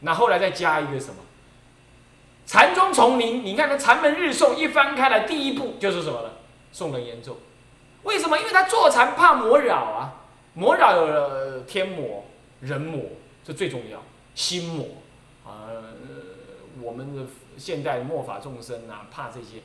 那后来再加一个什么？禅宗丛林，你看那禅门日诵一翻开来，第一步就是什么呢？宋人言咒。为什么？因为他坐禅怕魔扰啊，魔扰有天魔、人魔，这最重要。心魔啊，我们的现代末法众生啊，怕这些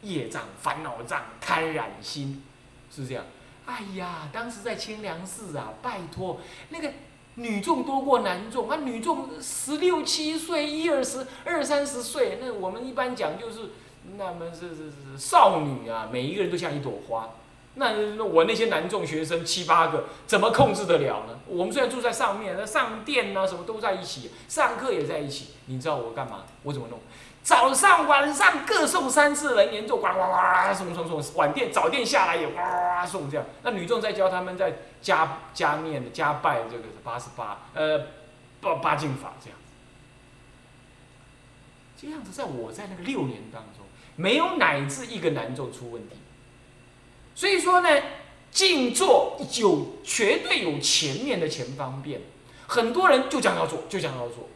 业障、烦恼障贪染心，是这样。哎呀，当时在清凉寺啊，拜托那个。女众多过男众，啊，女众十六七岁，一二十、二三十岁，那我们一般讲就是，那么是是是少女啊，每一个人都像一朵花。那我那些男众学生七八个，怎么控制得了呢？我们虽然住在上面，那上殿啊什么都在一起，上课也在一起，你知道我干嘛？我怎么弄？早上晚上各送三次人言咒，呱呱呱送送送，晚殿早殿下来也呱呱送这样。那女众在教他们在加加念加拜这个八十八呃八八进法这样。这样子，在我在那个六年当中，没有乃至一个男众出问题。所以说呢，静坐有绝对有前面的前方便，很多人就讲要做，就讲要做。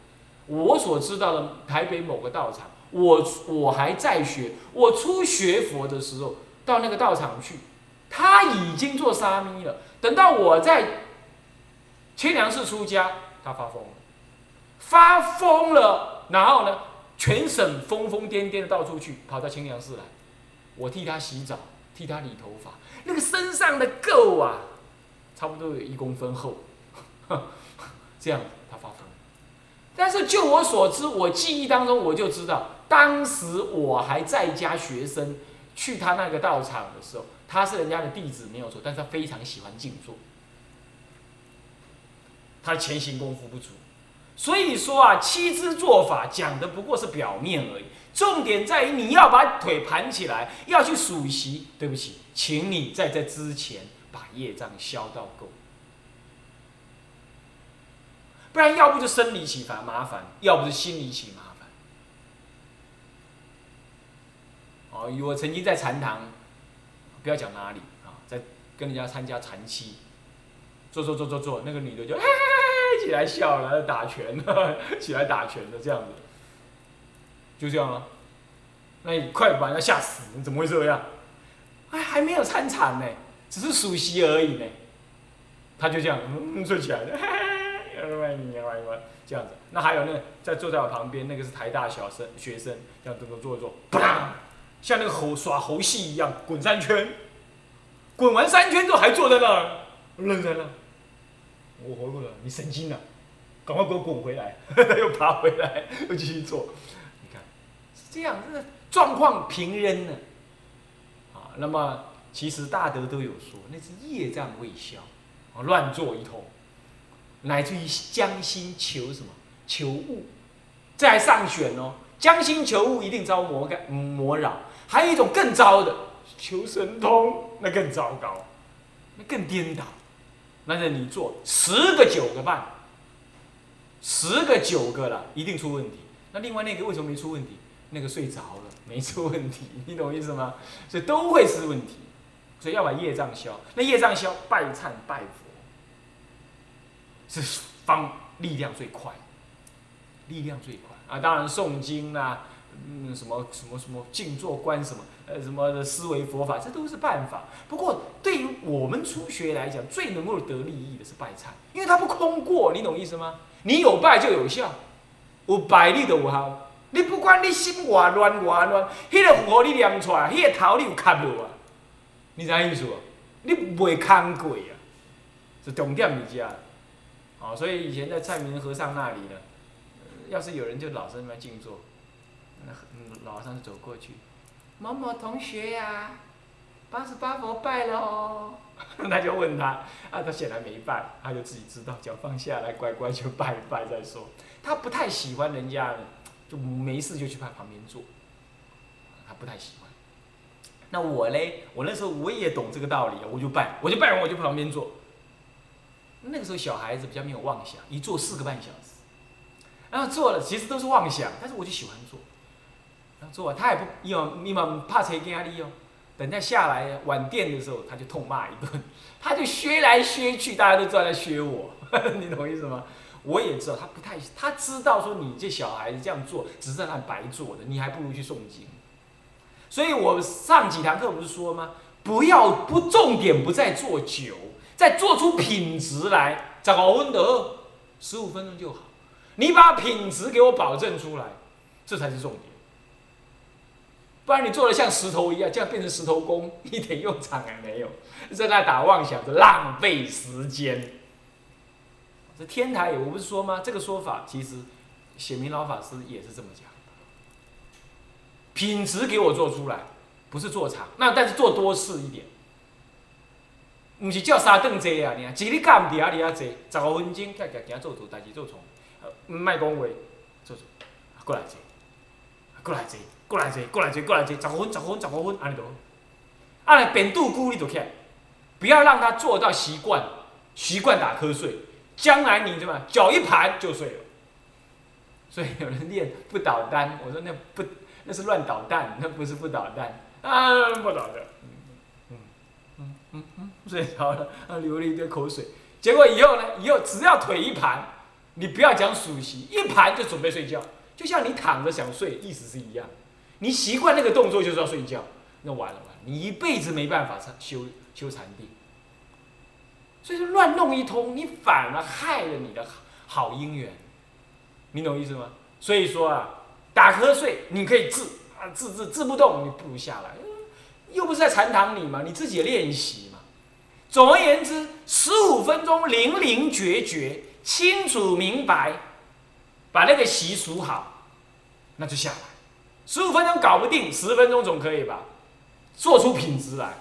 我所知道的台北某个道场。我我还在学，我初学佛的时候，到那个道场去，他已经做沙弥了。等到我在清凉寺出家，他发疯了，发疯了，然后呢，全省疯疯癫癫的到处去，跑到清凉寺来，我替他洗澡，替他理头发，那个身上的垢啊，差不多有一公分厚，这样他发疯。但是就我所知，我记忆当中我就知道。当时我还在家学生，去他那个道场的时候，他是人家的弟子没有错，但是他非常喜欢静坐，他的前行功夫不足，所以说啊，七支做法讲的不过是表面而已，重点在于你要把腿盘起来，要去数息。对不起，请你在这之前把业障消到够，不然要不就生理起烦麻烦，要不是心理起麻烦。哦，我曾经在禅堂，不要讲哪里啊，在跟人家参加禅期，坐坐坐坐坐，那个女的就起来笑了，打拳了，起来打拳的这样子，就这样了。那你快把人家吓死，你怎么会这样？哎，还没有参禅呢，只是熟悉而已呢。他就这样坐起来了，这样子。那还有那在坐在我旁边那个是台大小生学生，这样坐坐坐，砰！像那个猴耍猴戏一样滚三圈，滚完三圈之后还坐在那儿，愣在那。我回过来，你神经了，赶快给我滚回来！又爬回来，又继续做。你看，是这样，这个状况平扔呢。啊，那么其实大德都有说，那是业障未消，啊乱做一通，乃至于将心求什么？求物，再上选哦，将心求物一定遭魔干魔扰。还有一种更糟的，求神通，那更糟糕，那更颠倒。那是你做十个九个半，十个九个了，一定出问题。那另外那个为什么没出问题？那个睡着了，没出问题，你懂意思吗？所以都会是问题。所以要把业障消，那业障消，拜忏拜佛，是方力量最快，力量最快啊！当然诵经啊。嗯，什么什么什么静坐观什么，呃，什么的思维佛法，这都是办法。不过对于我们初学来讲，最能够得利益的是拜忏，因为它不空过，你懂意思吗？你有拜就有效，有拜你就有效。你不管你心外乱外乱，迄个符你念出来，迄个头你有磕落啊？你啥意思？你未空过啊？是重点你家。哦，所以以前在蔡明和尚那里呢，要是有人就老在那边静坐。那嗯，老和尚就走过去，某某同学呀，八十八佛拜了哦。那就问他，啊，他显然没拜，他就自己知道，脚放下来，乖乖就拜一拜再说。他不太喜欢人家，就没事就去他旁边坐，他不太喜欢。那我嘞，我那时候我也懂这个道理，我就拜，我就拜完我就旁边坐。那个时候小孩子比较没有妄想，一坐四个半小时，然后坐了其实都是妄想，但是我就喜欢坐。做他也不用，你们怕谁跟他利用？等他下来晚殿的时候，他就痛骂一顿，他就削来削去，大家都知道在削我，你懂意思吗？我也知道他不太，他知道说你这小孩子这样做只是在那白做的，你还不如去诵经。所以我上几堂课不是说吗？不要不重点不在做久，再做出品质来，找个温德，十五分钟就好。你把品质给我保证出来，这才是重点。不然你做的像石头一样，这样变成石头工，一点用场也没有，在那打妄想，就浪费时间。这天台，我不是说吗？这个说法其实显明老法师也是这么讲。品质给我做出来，不是做长，那但是做多次一点。不是照三顿坐啊，你看，一日干唔啊，你啊坐，十五分钟，行行做做，代志做错，唔卖讲话，做做，过来坐，过来坐，过来坐，过来坐，过来坐，十五分，十五分，十五分，安尼都，啊，变肚咕你就起来，不要让他做到习惯，习惯打瞌睡，将来你怎么脚一盘就睡了。所以有人练不倒单，我说那不。那是乱捣蛋，那不是不捣蛋啊，不捣的，嗯嗯嗯嗯，睡着了，流了一堆口水，结果以后呢，以后只要腿一盘，你不要讲数息，一盘就准备睡觉，就像你躺着想睡，意思是一样，你习惯那个动作就是要睡觉，那完了完了，你一辈子没办法修修禅定，所以说乱弄一通，你反而害了你的好姻缘，你懂意思吗？所以说啊。打瞌睡，你可以治啊，治治治不动，你不如下来，又不是在禅堂里嘛，你自己练习嘛。总而言之，十五分钟零零决绝，清楚明白，把那个习俗好，那就下来。十五分钟搞不定，十分钟总可以吧？做出品质来，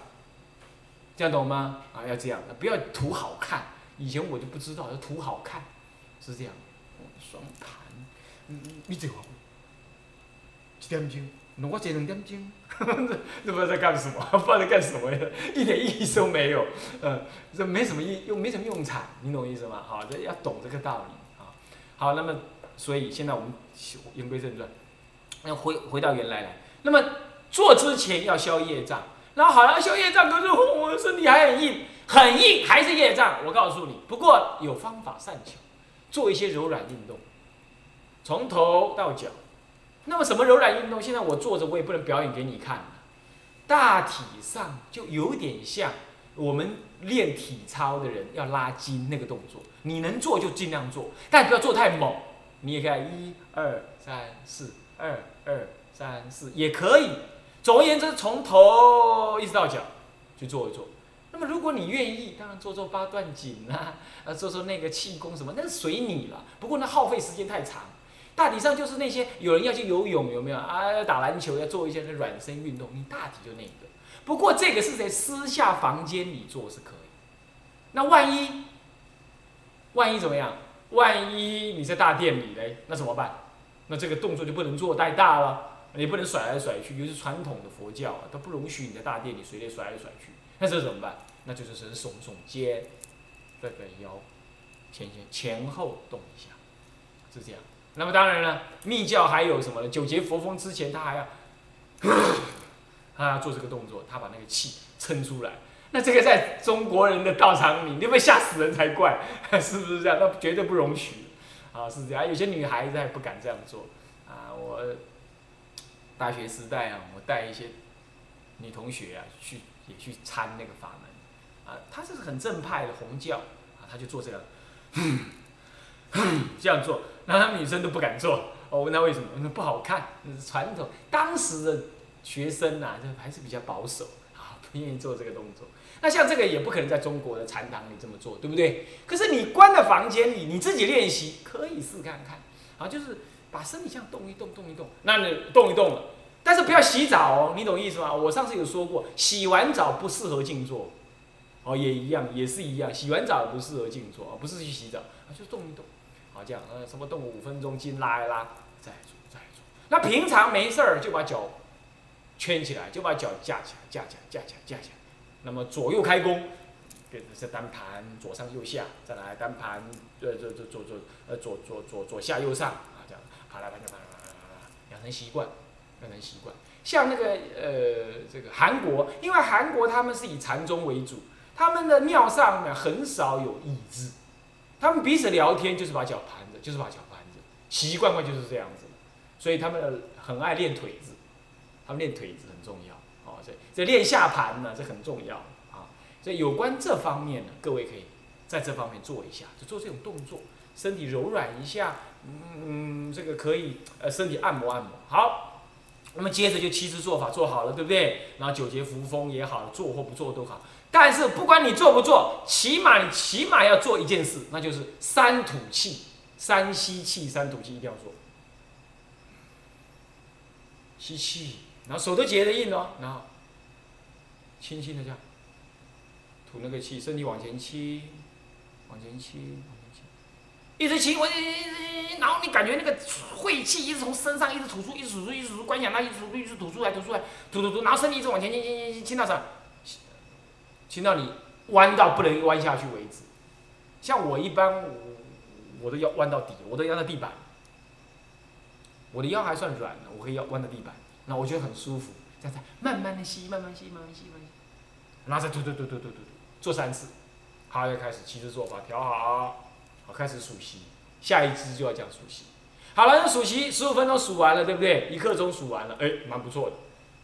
这样懂吗？啊，要这样，不要图好看。以前我就不知道，要图好看，是这样。双盘，嗯，你这个。几点钟？我坐两点钟，这不知道在干什么，不知道在干什么呀，一点意义都没有。嗯，这没什么意，又没什么用场，你懂我意思吗？好，这要懂这个道理啊。好，那么所以现在我们言归正传，要回回到原来来。那么做之前要消业障，那好了，消业障可是我身体还很硬，很硬还是业障。我告诉你，不过有方法善巧，做一些柔软运动，从头到脚。那么什么柔软运动？现在我坐着，我也不能表演给你看。大体上就有点像我们练体操的人要拉筋那个动作，你能做就尽量做，但不要做太猛。你也可以一二三四，二二三四也可以。总而言之，从头一直到脚去做一做。那么如果你愿意，当然做做八段锦啊，啊做做那个气功什么，那是随你了。不过那耗费时间太长。大体上就是那些有人要去游泳，有没有啊？要打篮球，要做一些软身运动，你大体就那个。不过这个是在私下房间里做是可以。那万一，万一怎么样？万一你在大殿里嘞，那怎么办？那这个动作就不能做太大了，也不能甩来甩去。尤其传统的佛教啊，它不容许你在大殿里随便甩来甩去。那这怎么办？那就是是耸耸肩，对对腰，前前前后动一下，是这样。那么当然了，密教还有什么呢？九节佛风之前，他还要，他要做这个动作，他把那个气撑出来。那这个在中国人的道场里，你会吓死人才怪，是不是这样？那绝对不容许，啊，是这样。有些女孩子还不敢这样做，啊，我大学时代啊，我带一些女同学啊去也去参那个法门，啊，她是很正派的红教，啊，她就做这样，这样做。那他们女生都不敢做，我问他为什么？那不好看，那是传统。当时的学生呐，就还是比较保守，啊，不愿意做这个动作。那像这个也不可能在中国的禅堂里这么做，对不对？可是你关在房间里，你自己练习可以试看看，啊，就是把身体这样动一动，动一动，那你动一动了，但是不要洗澡哦，你懂意思吗？我上次有说过，洗完澡不适合静坐，哦，也一样，也是一样，洗完澡不适合静坐，不是去洗澡，啊，就动一动。这样，呃，什么动物五分钟，筋拉一拉，再做，再做。那平常没事儿就把脚圈起来，就把脚架起来，架起来，架起来，架起来。那么左右开弓，变成是单盘，左上右下，再来单盘，呃，左左左左呃左左左左下右上啊，这样，爬来爬去，爬来爬来爬来，养成习惯，养成习惯。像那个呃，这个韩国，因为韩国他们是以禅宗为主，他们的庙上面很少有椅子。他们彼此聊天就是把脚盘着，就是把脚盘着，习惯惯就是这样子。所以他们很爱练腿子，他们练腿子很重要哦。这这练下盘呢，这很重要啊。所以有关这方面呢，各位可以在这方面做一下，就做这种动作，身体柔软一下，嗯，这个可以呃身体按摩按摩。好，那么接着就七支做法做好了，对不对？然后九节扶风也好，做或不做都好。但是不管你做不做，起码你起码要做一件事，那就是三吐气，三吸气，三吐气一定要做。吸气，然后手都结得硬哦，然后轻轻的这样吐那个气，身体往前倾，往前倾，往前倾，一直倾，我然后你感觉那个晦气一直从身上一直吐出，一直吐出，一直吐出，观想那一直吐出，一直吐出来，吐出来，吐吐吐，然后身体一直往前倾，倾倾倾，倾到啥？倾到你弯到不能弯下去为止。像我一般，我的腰弯到底，我都腰到地板。我的腰还算软的，我可以要弯到地板，那我觉得很舒服。这样子，慢慢的吸，慢慢吸，慢慢吸，慢慢吸，然后再吐吐吐吐吐吐做三次。好，要开始七支做法，调好，好开始数息。下一支就要讲数息。好了，那数息十五分钟数完了，对不对？一刻钟数完了，哎，蛮不错的。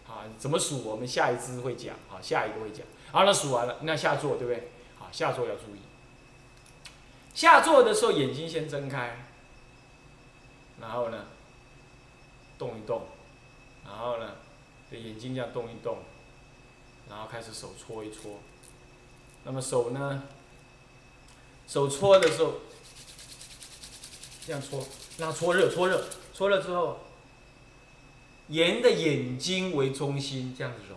好，怎么数？我们下一支会讲，好，下一个会讲。好了，数完了，那下坐对不对？好，下坐要注意。下坐的时候，眼睛先睁开，然后呢？动一动，然后呢，这眼睛这样动一动，然后开始手搓一搓。那么手呢，手搓的时候，这样搓，让它搓热，搓热，搓热之后，沿着眼睛为中心这样子揉，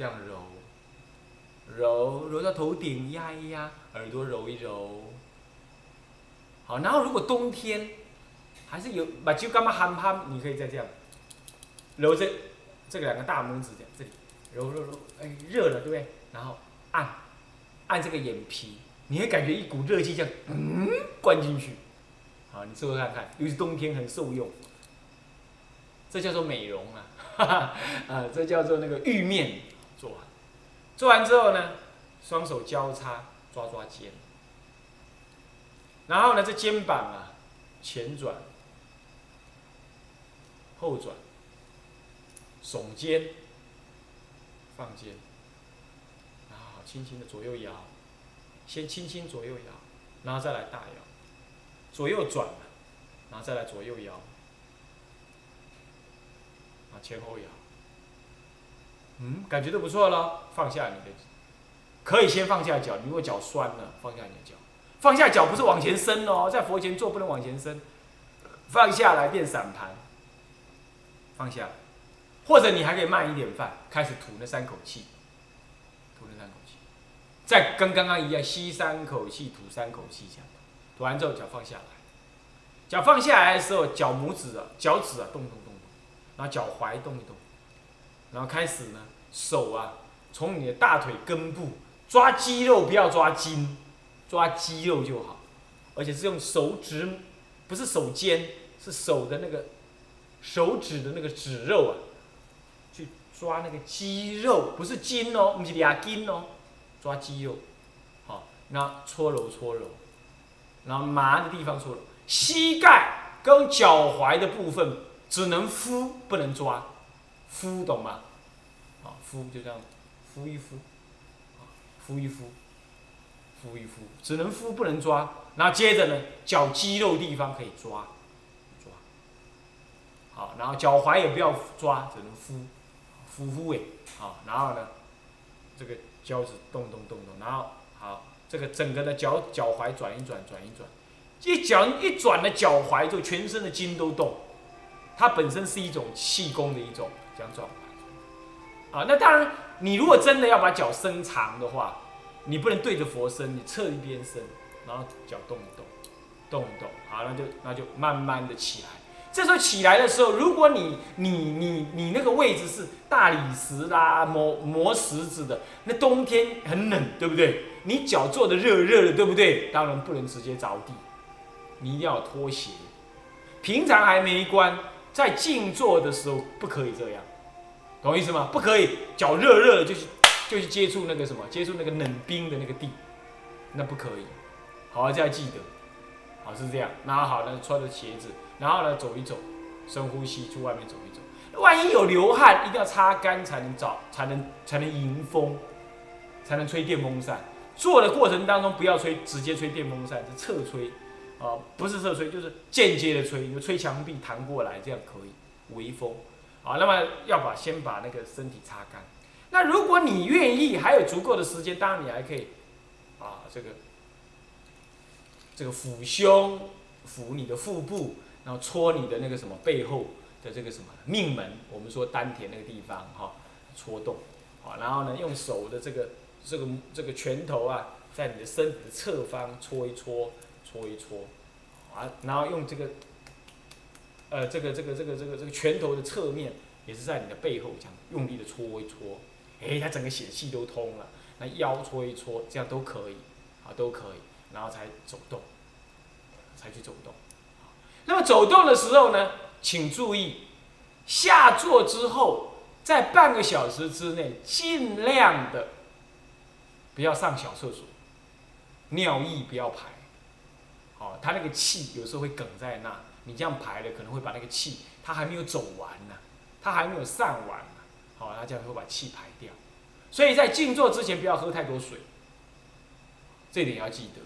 这样揉，揉揉到头顶压一压，耳朵揉一揉。好，然后如果冬天。还是有把酒干嘛憨憨，你可以再这样揉这这两个大拇指这样，这里揉揉揉，哎，热了对不对？然后按按这个眼皮，你会感觉一股热气这样嗯灌进去，好，你试试看看，尤其冬天很受用。这叫做美容啊，哈哈，啊，这叫做那个玉面做完，之后呢，双手交叉抓抓肩，然后呢，这肩膀啊前转。后转，耸肩，放肩，然后轻轻的左右摇，先轻轻左右摇，然后再来大摇，左右转，然后再来左右摇，啊前后摇，嗯，感觉都不错了，放下你的，可以先放下脚，如果脚酸了，放下你的脚，放下脚不是往前伸哦，在佛前做不能往前伸，放下来变散盘。放下，或者你还可以慢一点放，开始吐那三口气，吐那三口气，再跟刚刚一样吸三口气，吐三口气，这样，吐完之后脚放下来，脚放下来的时候，脚拇指啊、脚趾啊动动动动，然后脚踝动一动，然后开始呢，手啊从你的大腿根部抓肌肉，不要抓筋，抓肌肉就好，而且是用手指，不是手尖，是手的那个。手指的那个指肉啊，去抓那个肌肉，不是筋哦，不是俩筋哦，抓肌肉，好，那搓揉搓揉，然后麻的地方搓揉，膝盖跟脚踝的部分只能敷不能抓，敷懂吗？好，敷就这样，敷一敷，啊敷一敷，敷一敷，只能敷不能抓，然后接着呢，脚肌肉地方可以抓。抓好，然后脚踝也不要抓，只能敷，敷敷诶，好，然后呢，这个脚趾动动动动，然后好，这个整个的脚脚踝转一转，转一转，一脚一转的脚踝，就全身的筋都动，它本身是一种气功的一种这样状态啊，那当然，你如果真的要把脚伸长的话，你不能对着佛伸，你侧一边伸，然后脚动一动，动一动，好，那就那就慢慢的起来。这时候起来的时候，如果你你你你那个位置是大理石啦、磨磨石子的，那冬天很冷，对不对？你脚坐的热热的，对不对？当然不能直接着地，你一定要脱鞋。平常还没关，在静坐的时候不可以这样，懂我意思吗？不可以脚热热的就去就去接触那个什么，接触那个冷冰的那个地，那不可以。好，这样记得，好是这样。然后好呢，穿着鞋子，然后呢走一走，深呼吸，去外面走一走。万一有流汗，一定要擦干才能找，才能才能迎风，才能吹电风扇。做的过程当中不要吹，直接吹电风扇，是侧吹，啊，不是侧吹，就是间接的吹，你吹墙壁弹过来，这样可以微风。好，那么要把先把那个身体擦干。那如果你愿意，还有足够的时间，当然你还可以，啊，这个这个抚胸，抚你的腹部，然后搓你的那个什么背后的这个什么命门，我们说丹田那个地方哈，搓动，好，然后呢用手的这个这个这个拳头啊，在你的身体的侧方搓一搓，搓一搓，啊，然后用这个，呃，这个这个这个这个这个拳头的侧面，也是在你的背后这样用力的搓一搓。哎，他整个血气都通了，那腰搓一搓，这样都可以，啊，都可以，然后才走动，才去走动。那么走动的时候呢，请注意，下坐之后，在半个小时之内，尽量的不要上小厕所，尿意不要排，好，他那个气有时候会梗在那，你这样排了，可能会把那个气，它还没有走完呢，它还没有散完呢。好，它这样会把气排掉，所以在静坐之前不要喝太多水，这点要记得。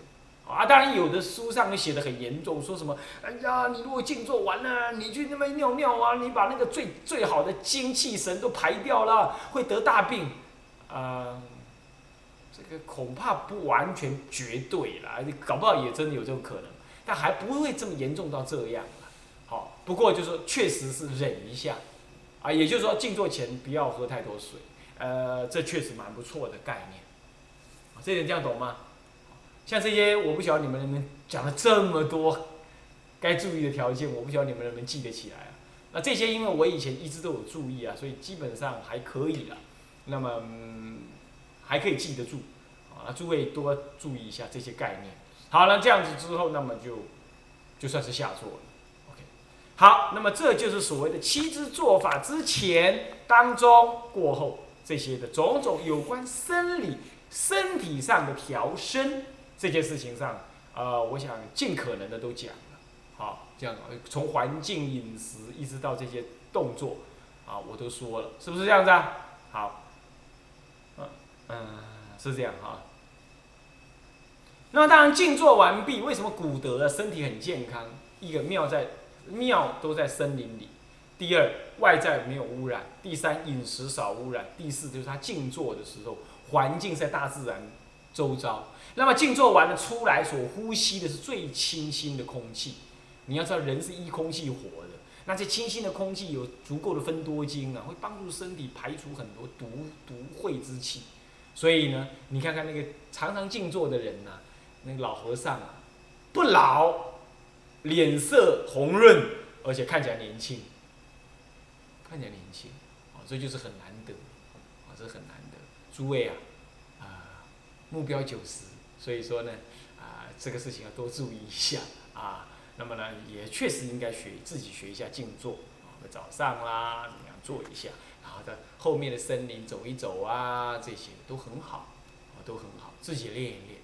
啊，当然有的书上写的很严重，说什么，哎呀，你如果静坐完了，你去那边尿尿啊，你把那个最最好的精气神都排掉了，会得大病。啊，这个恐怕不完全绝对啦，搞不好也真的有这种可能，但还不会这么严重到这样好，不过就是确实是忍一下。啊，也就是说，静坐前不要喝太多水，呃，这确实蛮不错的概念。这点这样懂吗？像这些，我不晓得你们能不能讲了这么多该注意的条件，我不晓得你们能不能记得起来啊？那这些，因为我以前一直都有注意啊，所以基本上还可以了。那么还可以记得住啊，诸位多注意一下这些概念。好了，这样子之后，那么就就算是下座了。OK，好，那么这就是所谓的七支做法之前、当中、过后这些的种种有关生理、身体上的调身这件事情上，呃，我想尽可能的都讲了。好，这样从环境、饮食一直到这些动作，啊，我都说了，是不是这样子啊？好，嗯嗯，是这样哈。那么当然静坐完毕，为什么古德的身体很健康？一个妙在。庙都在森林里。第二，外在没有污染；第三，饮食少污染；第四，就是他静坐的时候，环境在大自然周遭。那么静坐完了出来，所呼吸的是最清新的空气。你要知道，人是依空气活的。那这清新的空气有足够的分多精啊，会帮助身体排除很多毒毒秽之气。所以呢，你看看那个常常静坐的人呐，那个老和尚啊，不老。脸色红润，而且看起来年轻，看起来年轻，啊，这就是很难得，啊，这很难得。诸位啊，啊，目标九十，所以说呢，啊，这个事情要多注意一下，啊，那么呢，也确实应该学自己学一下静坐，啊，早上啦，怎么样做一下，然后在后面的森林走一走啊，这些都很好，啊，都很好，自己练一练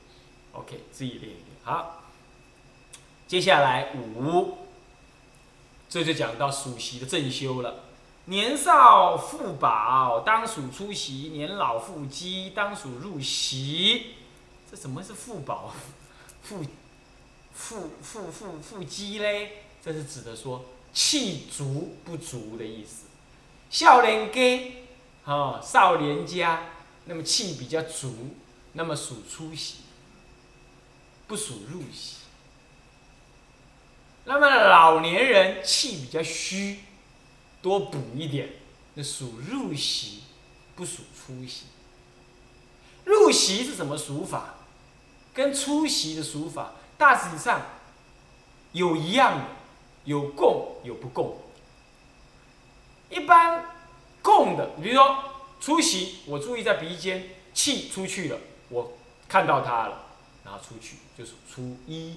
，OK，自己练一练，好。接下来五，这就讲到属习的正修了。年少富宝，当属出席；年老富饥，当属入席。这什么是富宝？富富富富富饥嘞？这是指的说气足不足的意思。少年家，哦，少年家，那么气比较足，那么属出席，不属入席。那么老年人气比较虚，多补一点，那属入席，不属出席。入席是什么数法？跟出席的数法大体上有一样的，有共有不共。一般共的，比如说出席，我注意在鼻尖，气出去了，我看到它了，然后出去就是初一。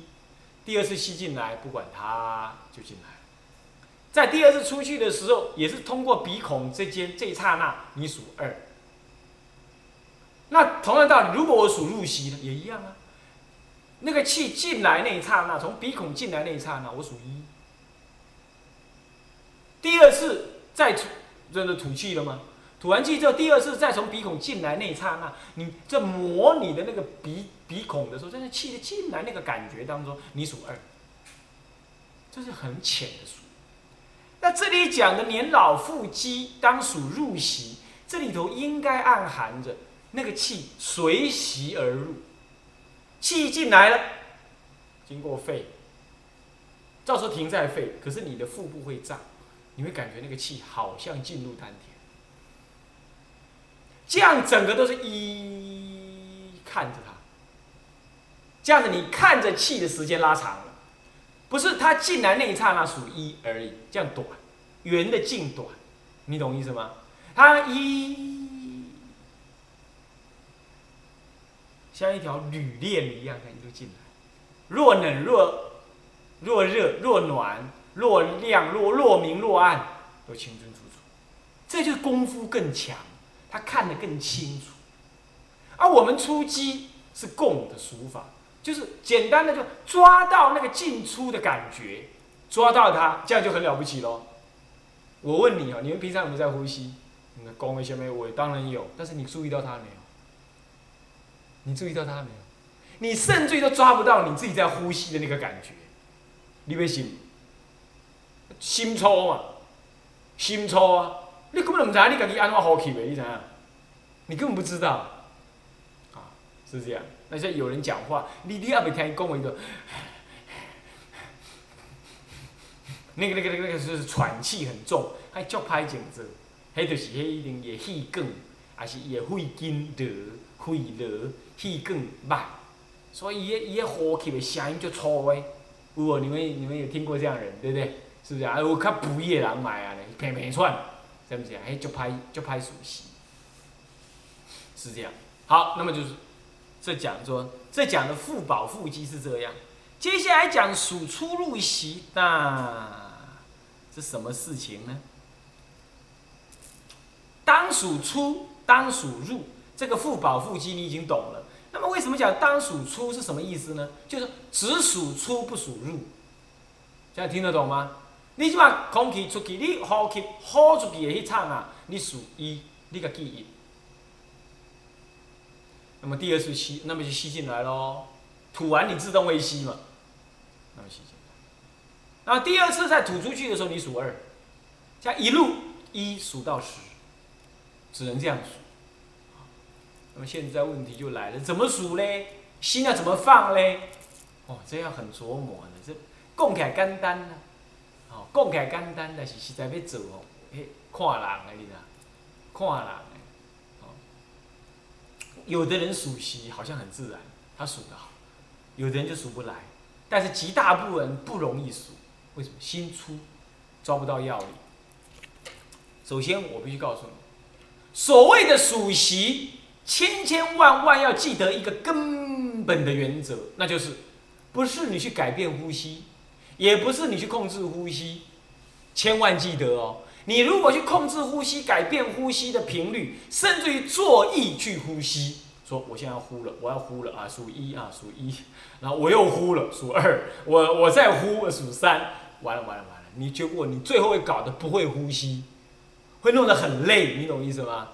第二次吸进来，不管它就进来。在第二次出去的时候，也是通过鼻孔这间这一刹那，你数二。那同样道理，如果我数入息呢，也一样啊。那个气进来那一刹那，从鼻孔进来那一刹那，我数一。第二次再吐，真的吐气了吗？吐完气之后，第二次再从鼻孔进来那一刹那，你这模拟的那个鼻鼻孔的时候，在那气的进来那个感觉当中，你数二。这是很浅的数。那这里讲的年老腹肌当属入息，这里头应该暗含着那个气随息而入。气进来了，经过肺，到时候停在肺，可是你的腹部会胀，你会感觉那个气好像进入丹田，这样整个都是一看着它，这样子你看着气的时间拉长了，不是它进来那一刹那数一而已，这样短，圆的进短，你懂意思吗？它一。像一条铝链一样，它就进来。若冷若若热若暖若亮若若明若暗，都清清楚楚。这就是功夫更强，他看得更清楚。而我们出击是共的数法，就是简单的就抓到那个进出的感觉，抓到它，这样就很了不起喽。我问你啊，你们平常有没有在呼吸？你的功位下面我当然有，但是你注意到它没有？你注意到他没有？你甚至都抓不到你自己在呼吸的那个感觉，你别心，心抽嘛，心抽啊！你根本不知你自己安怎呼吸的，你知影？你根本不知道，啊，是这样。那像有人讲话，你你也未听讲一个，那个那个那个那个就是喘气很重，还叫拍颈子，迄就是迄一定也气管，还是也肺经热、肺热。气更慢，所以伊个伊呼吸的声音就粗诶。有无？你们你们有听过这样人，对不对？是不是啊？有较肥的人买啊，平平喘，是不是啊？嘿，就拍就拍熟悉，是这样。好，那么就是这讲说，这讲的腹保腹肌是这样。接下来讲数出入息，那是什么事情呢？当数出，当数入，这个腹保腹肌你已经懂了。那么为什么讲当数出是什么意思呢？就是只数出不数入，这样听得懂吗？你即把空气出去，你呼气呼出去的去唱啊，你数一，你个记一。那么第二次吸，那么就吸进来喽。吐完你自动会吸嘛，那么吸进来。然后第二次再吐出去的时候，你数二，这样一路一数到十，只能这样数。那么现在问题就来了，怎么数嘞？心要怎么放嘞？哦，这要很琢磨的。这讲起来简单呐，哦，讲起来简单，但是实在要做哦，嘿，看人的你知？看人，有的人数息好像很自然，他数得好；有的人就数不来。但是极大部分人不容易数，为什么？心粗，抓不到要领。首先，我必须告诉你，所谓的数息。千千万万要记得一个根本的原则，那就是，不是你去改变呼吸，也不是你去控制呼吸，千万记得哦。你如果去控制呼吸、改变呼吸的频率，甚至于做意去呼吸，说我现在要呼了，我要呼了啊，数一啊，数一，然后我又呼了，数二，我我再呼，数三，完了完了完了，你结果你最后会搞得不会呼吸，会弄得很累，你懂意思吗？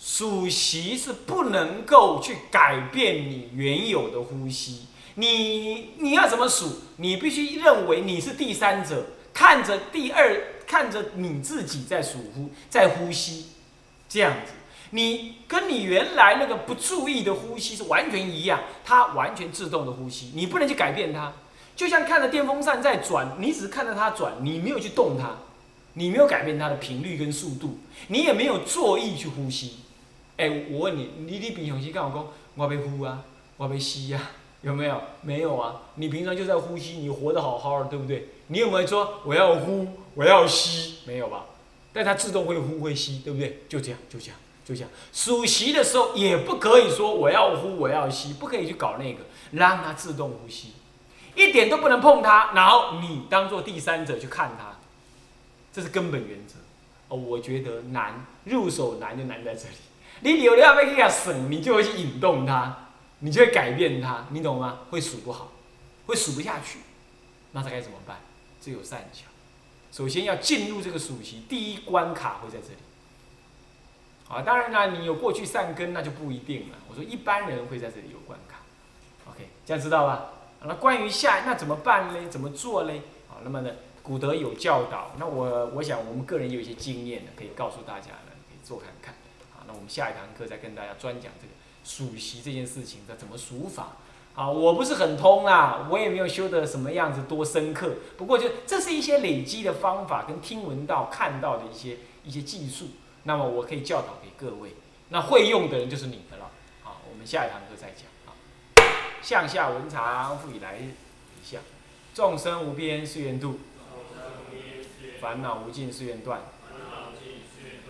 数息是不能够去改变你原有的呼吸，你你要怎么数？你必须认为你是第三者，看着第二，看着你自己在数呼，在呼吸，这样子，你跟你原来那个不注意的呼吸是完全一样，它完全自动的呼吸，你不能去改变它，就像看着电风扇在转，你只是看着它转，你没有去动它，你没有改变它的频率跟速度，你也没有做意去呼吸。哎，我问你，你你平常时跟我讲，我要呼啊，我要吸呀，有没有？没有啊，你平常就在呼吸，你活得好好的，对不对？你有没有说我要呼，我要吸？没有吧？但它自动会呼会吸，对不对？就这样，就这样，就这样。数息的时候也不可以说我要呼，我要吸，不可以去搞那个，让它自动呼吸，一点都不能碰它，然后你当做第三者去看它，这是根本原则。哦，我觉得难，入手难就难在这里。你有了要去给它省，你就会去引动它，你就会改变它，你懂吗？会数不好，会数不下去，那他该怎么办？只有善巧。首先要进入这个数习，第一关卡会在这里。啊，当然啦，你有过去善根，那就不一定了。我说一般人会在这里有关卡。OK，这样知道吧？那关于下那怎么办呢？怎么做呢？好，那么呢，古德有教导，那我我想我们个人有一些经验呢，可以告诉大家呢，可以做看看。好，那我们下一堂课再跟大家专讲这个数习这件事情的怎么数法。啊，我不是很通啊，我也没有修的什么样子多深刻。不过就这是一些累积的方法，跟听闻到看到的一些一些技术。那么我可以教导给各位，那会用的人就是你的了。好，我们下一堂课再讲。啊，向下文长复以来日，一向众生无边誓愿度，烦恼无尽誓愿断，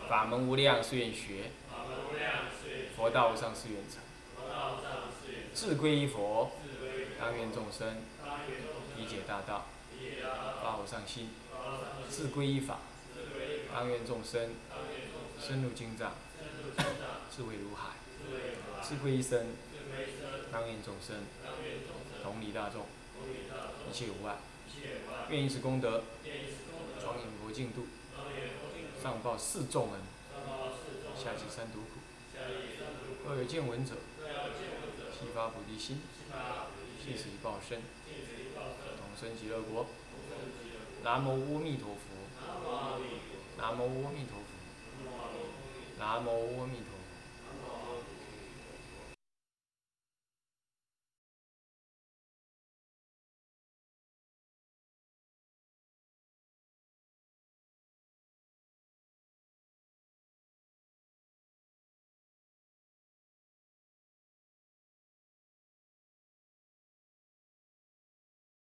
法门无量誓愿学，佛道无上是愿成。智归依佛，当愿众生理解大道，发无上心；智归依法，当愿众生深入经藏，智慧如海；智归依僧，当愿众生同理大众，一切无碍。愿以此功德，庄严佛净土，上报四重恩，下济三途苦。若有见闻者，悉发菩提心，信此一报身，同生极乐国。南无阿弥陀佛。南无阿弥陀佛。南无阿弥陀。